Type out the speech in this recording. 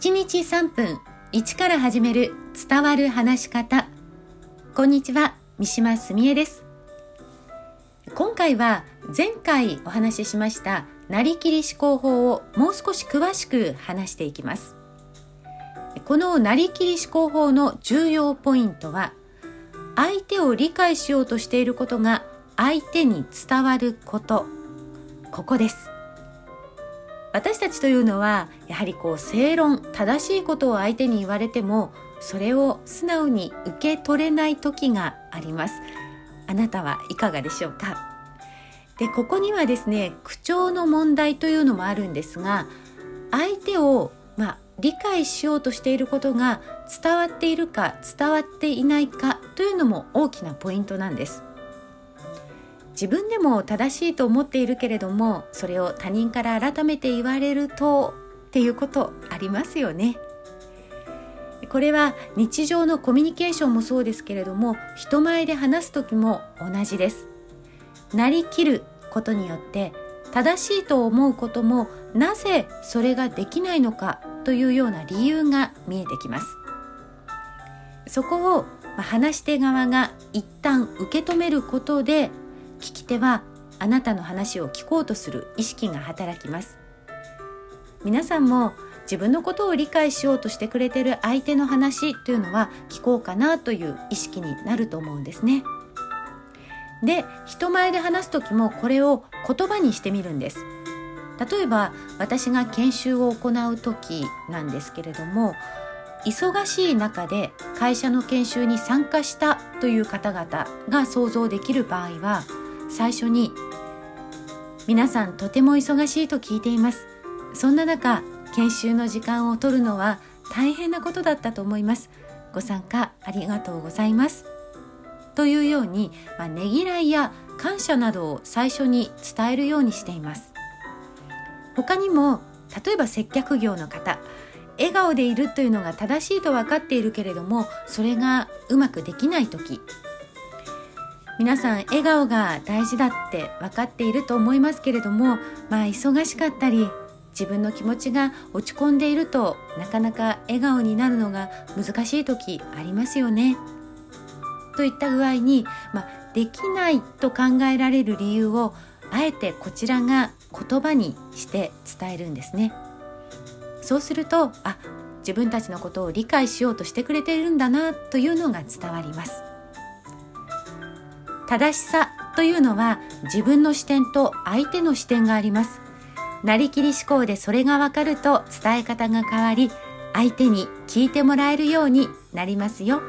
1日3分1から始める伝わる話し方。こんにちは三島澄江です。今回は前回お話ししましたなりきり思考法をもう少し詳しく話していきます。このなりきり思考法の重要ポイントは相手を理解しようとしていることが相手に伝わること。ここです。私たちというのはやはりこう正論正しいことを相手に言われてもそれを素直に受け取れない時があります。あなたはいかがでしょうか？でここにはですね口調の問題というのもあるんですが相手をまあ理解しようとしていることが伝わっているか伝わっていないかというのも大きなポイントなんです。自分でも正しいと思っているけれどもそれを他人から改めて言われるとっていうことありますよね。これは日常のコミュニケーションもそうですけれども人前で話す時も同じです。なりきることによって正しいと思うこともなぜそれができないのかというような理由が見えてきます。そこを話し手側が一旦受け止めることで聞き手はあなたの話を聞こうとする意識が働きます。皆さんも自分のことを理解しようとしてくれてる相手の話というのは聞こうかなという意識になると思うんですね。で人前で話す時もこれを言葉にしてみるんです。例えば私が研修を行う時なんですけれども忙しい中で会社の研修に参加したという方々が想像できる場合は最初に皆さんとても忙しいと聞いています。そんな中研修の時間を取るのは大変なことだったと思います。ご参加ありがとうございます。というように、まあ、ねぎらいや感謝などを最初に伝えるようにしています。他にも例えば接客業の方笑顔でいるというのが正しいと分かっているけれどもそれがうまくできない時皆さん笑顔が大事だって分かっていると思いますけれどもまあ忙しかったり自分の気持ちが落ち込んでいるとなかなか笑顔になるのが難しい時ありますよね。といった具合に、まあ、できないと考えられる理由をあえてこちらが言葉にして伝えるんですね。そうするとあ自分たちのことを理解しようとしてくれているんだなというのが伝わります。正しさというのは自分の視点と相手の視点があります。なりきり思考でそれがわかると伝え方が変わり相手に聞いてもらえるようになりますよ。